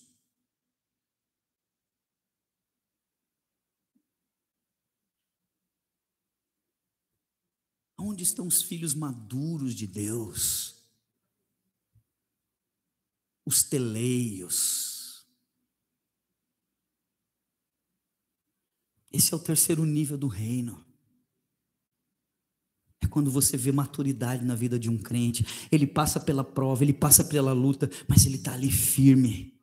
Onde estão os filhos maduros de Deus? Os teleios. Esse é o terceiro nível do reino. É quando você vê maturidade na vida de um crente. Ele passa pela prova, ele passa pela luta, mas ele está ali firme.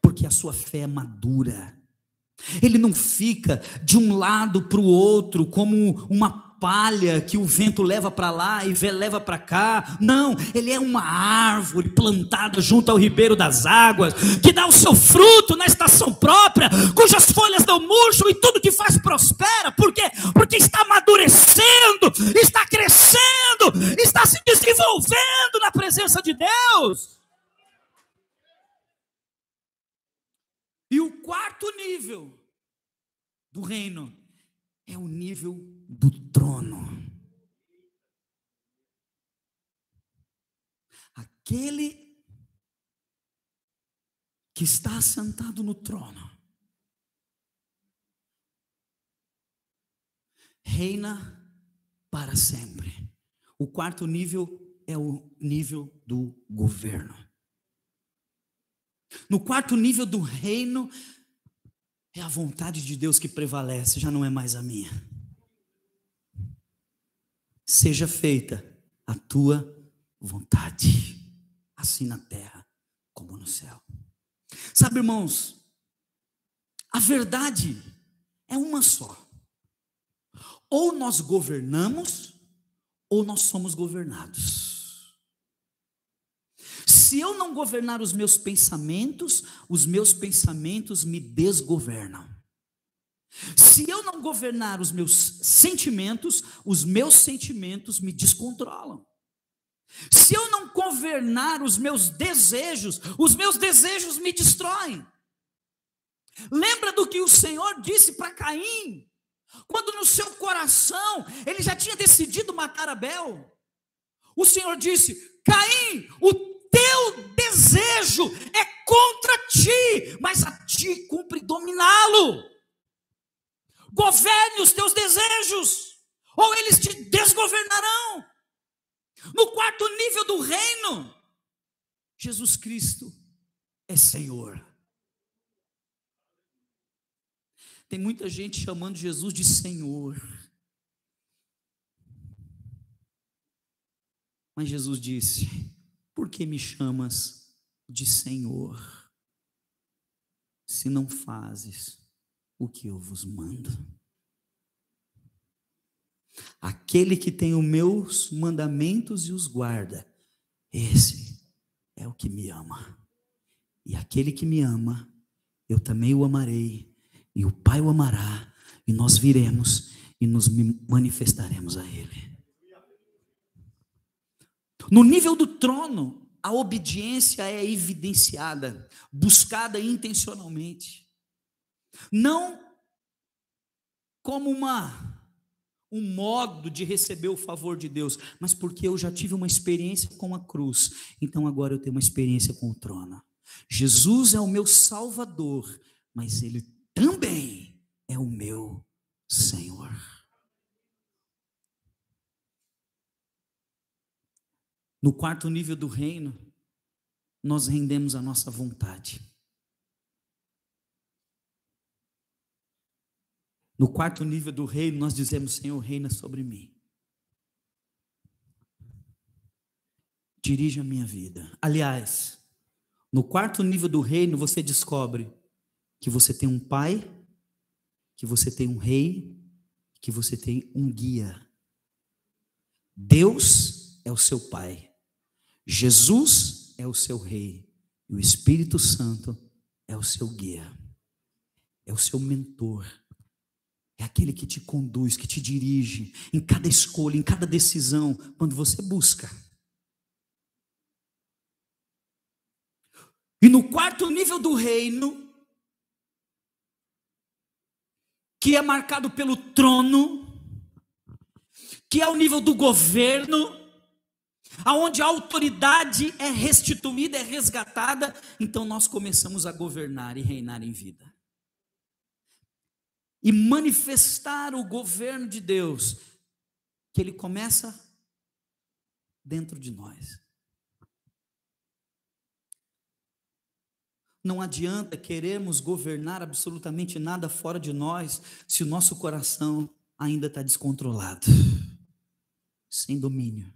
Porque a sua fé é madura. Ele não fica de um lado para o outro como uma palha que o vento leva para lá e leva para cá. Não, ele é uma árvore plantada junto ao ribeiro das águas, que dá o seu fruto na estação própria, cujas folhas dão murcho e tudo que faz prospera. Por quê? Porque está amadurecendo, está crescendo, está se desenvolvendo na presença de Deus. E o quarto nível do reino é o nível do trono. Aquele que está sentado no trono reina para sempre. O quarto nível é o nível do governo. No quarto nível do reino, é a vontade de Deus que prevalece, já não é mais a minha. Seja feita a tua vontade, assim na terra como no céu. Sabe, irmãos, a verdade é uma só. Ou nós governamos, ou nós somos governados. Se eu não governar os meus pensamentos, os meus pensamentos me desgovernam. Se eu não governar os meus sentimentos, os meus sentimentos me descontrolam. Se eu não governar os meus desejos, os meus desejos me destroem. Lembra do que o Senhor disse para Caim? Quando no seu coração ele já tinha decidido matar Abel. O Senhor disse: Caim, o teu desejo é contra ti, mas a ti cumpre dominá-lo. Governe os teus desejos, ou eles te desgovernarão. No quarto nível do reino, Jesus Cristo é Senhor. Tem muita gente chamando Jesus de Senhor. Mas Jesus disse: por que me chamas de Senhor, se não fazes o que eu vos mando? Aquele que tem os meus mandamentos e os guarda, esse é o que me ama. E aquele que me ama, eu também o amarei, e o Pai o amará, e nós viremos e nos manifestaremos a Ele. No nível do trono, a obediência é evidenciada, buscada intencionalmente. Não como uma um modo de receber o favor de Deus, mas porque eu já tive uma experiência com a cruz, então agora eu tenho uma experiência com o trono. Jesus é o meu salvador, mas ele também é o meu Senhor. No quarto nível do reino, nós rendemos a nossa vontade. No quarto nível do reino, nós dizemos: Senhor, reina sobre mim. Dirige a minha vida. Aliás, no quarto nível do reino, você descobre que você tem um pai, que você tem um rei, que você tem um guia. Deus é o seu pai. Jesus é o seu rei e o Espírito Santo é o seu guia, é o seu mentor, é aquele que te conduz, que te dirige em cada escolha, em cada decisão, quando você busca. E no quarto nível do reino, que é marcado pelo trono, que é o nível do governo, aonde a autoridade é restituída, é resgatada, então nós começamos a governar e reinar em vida. E manifestar o governo de Deus que ele começa dentro de nós. Não adianta queremos governar absolutamente nada fora de nós se o nosso coração ainda está descontrolado, sem domínio.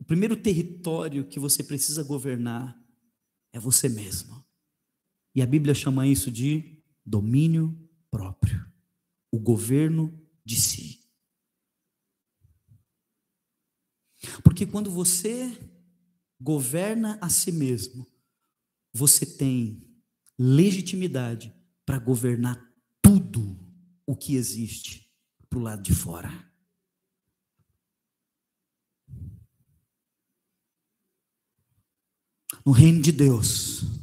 O primeiro território que você precisa governar é você mesmo. E a Bíblia chama isso de domínio próprio o governo de si. Porque quando você governa a si mesmo, você tem legitimidade para governar tudo o que existe para o lado de fora. No reino de Deus,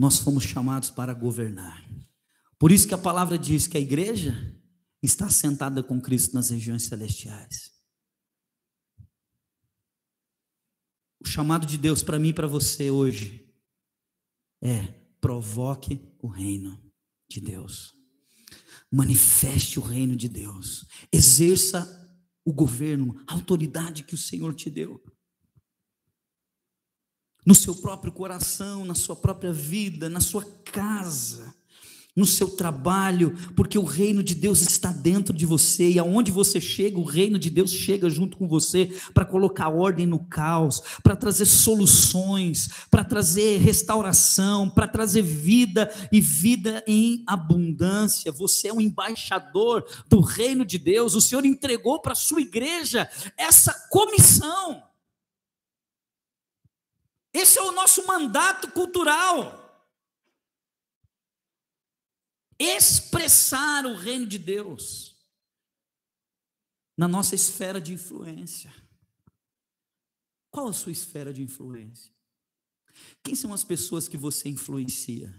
nós fomos chamados para governar. Por isso que a palavra diz que a igreja está sentada com Cristo nas regiões celestiais. O chamado de Deus para mim e para você hoje é provoque o reino de Deus. Manifeste o reino de Deus. Exerça o governo, a autoridade que o Senhor te deu. No seu próprio coração, na sua própria vida, na sua casa no seu trabalho, porque o reino de Deus está dentro de você e aonde você chega, o reino de Deus chega junto com você para colocar ordem no caos, para trazer soluções, para trazer restauração, para trazer vida e vida em abundância. Você é um embaixador do reino de Deus. O Senhor entregou para a sua igreja essa comissão. Esse é o nosso mandato cultural expressar o reino de Deus na nossa esfera de influência. Qual a sua esfera de influência? Quem são as pessoas que você influencia?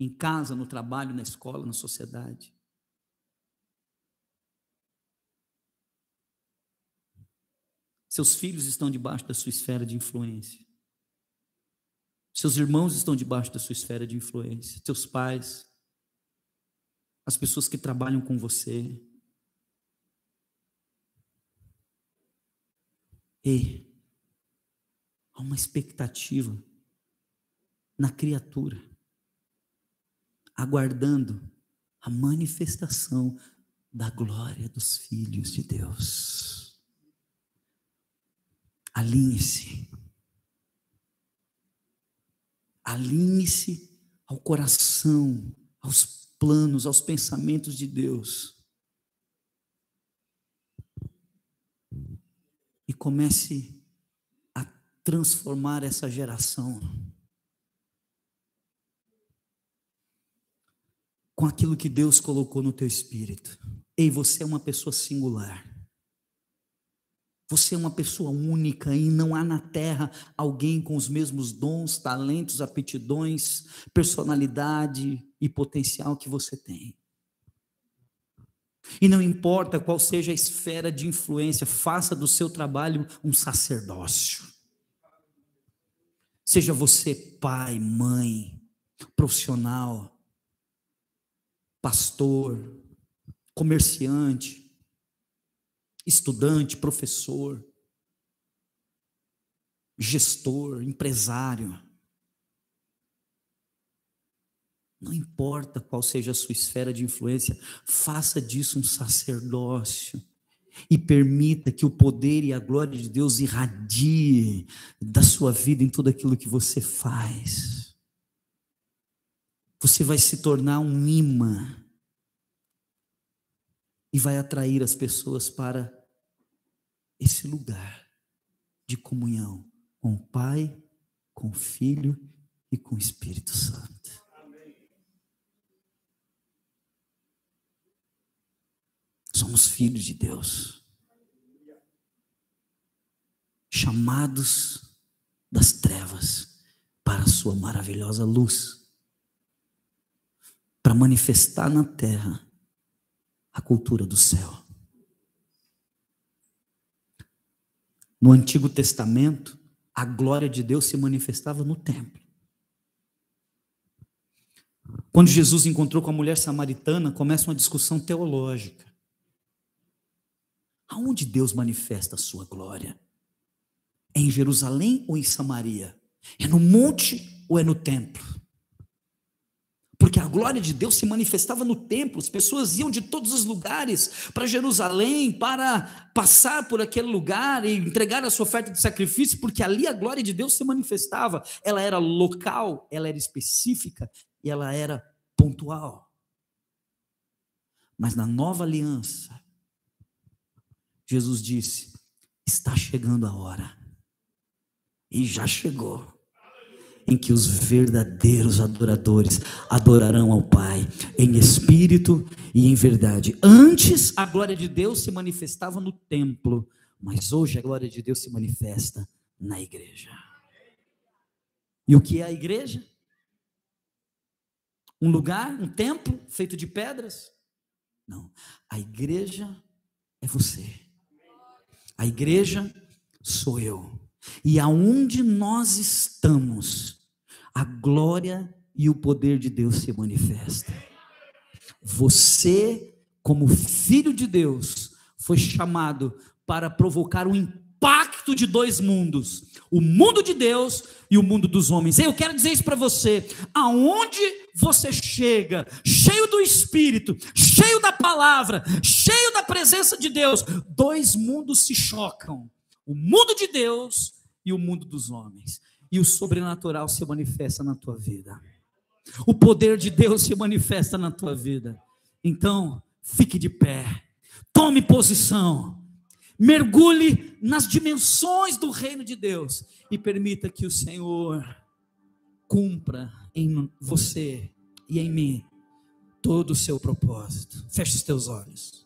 Em casa, no trabalho, na escola, na sociedade? Seus filhos estão debaixo da sua esfera de influência. Seus irmãos estão debaixo da sua esfera de influência. Seus pais, as pessoas que trabalham com você. Ei, há uma expectativa na criatura, aguardando a manifestação da glória dos filhos de Deus. Alinhe-se. Alinhe-se ao coração, aos planos, aos pensamentos de Deus. E comece a transformar essa geração com aquilo que Deus colocou no teu espírito. Ei, você é uma pessoa singular. Você é uma pessoa única e não há na terra alguém com os mesmos dons, talentos, aptidões, personalidade e potencial que você tem. E não importa qual seja a esfera de influência, faça do seu trabalho um sacerdócio. Seja você pai, mãe, profissional, pastor, comerciante, estudante, professor, gestor, empresário. Não importa qual seja a sua esfera de influência, faça disso um sacerdócio e permita que o poder e a glória de Deus irradie da sua vida em tudo aquilo que você faz. Você vai se tornar um imã e vai atrair as pessoas para esse lugar de comunhão com o Pai, com o Filho e com o Espírito Santo. Somos filhos de Deus, chamados das trevas para a Sua maravilhosa luz, para manifestar na terra a cultura do céu. No Antigo Testamento, a glória de Deus se manifestava no templo. Quando Jesus encontrou com a mulher samaritana, começa uma discussão teológica. Aonde Deus manifesta a sua glória? É em Jerusalém ou em Samaria? É no monte ou é no templo? Porque a glória de Deus se manifestava no templo, as pessoas iam de todos os lugares para Jerusalém para passar por aquele lugar e entregar a sua oferta de sacrifício, porque ali a glória de Deus se manifestava. Ela era local, ela era específica e ela era pontual. Mas na nova aliança, Jesus disse: está chegando a hora, e já chegou, em que os verdadeiros adoradores adorarão ao Pai em espírito e em verdade. Antes a glória de Deus se manifestava no templo, mas hoje a glória de Deus se manifesta na igreja. E o que é a igreja? Um lugar, um templo feito de pedras? Não. A igreja é você. A igreja sou eu. E aonde nós estamos, a glória e o poder de Deus se manifesta. Você, como filho de Deus, foi chamado para provocar o impacto de dois mundos: o mundo de Deus e o mundo dos homens. Eu quero dizer isso para você. Aonde você chega, cheio do Espírito, cheio da palavra, cheio da presença de Deus, dois mundos se chocam: o mundo de Deus e o mundo dos homens. E o sobrenatural se manifesta na tua vida. O poder de Deus se manifesta na tua vida. Então, fique de pé. Tome posição. Mergulhe nas dimensões do reino de Deus e permita que o Senhor cumpra em você e em mim todo o seu propósito. Feche os teus olhos.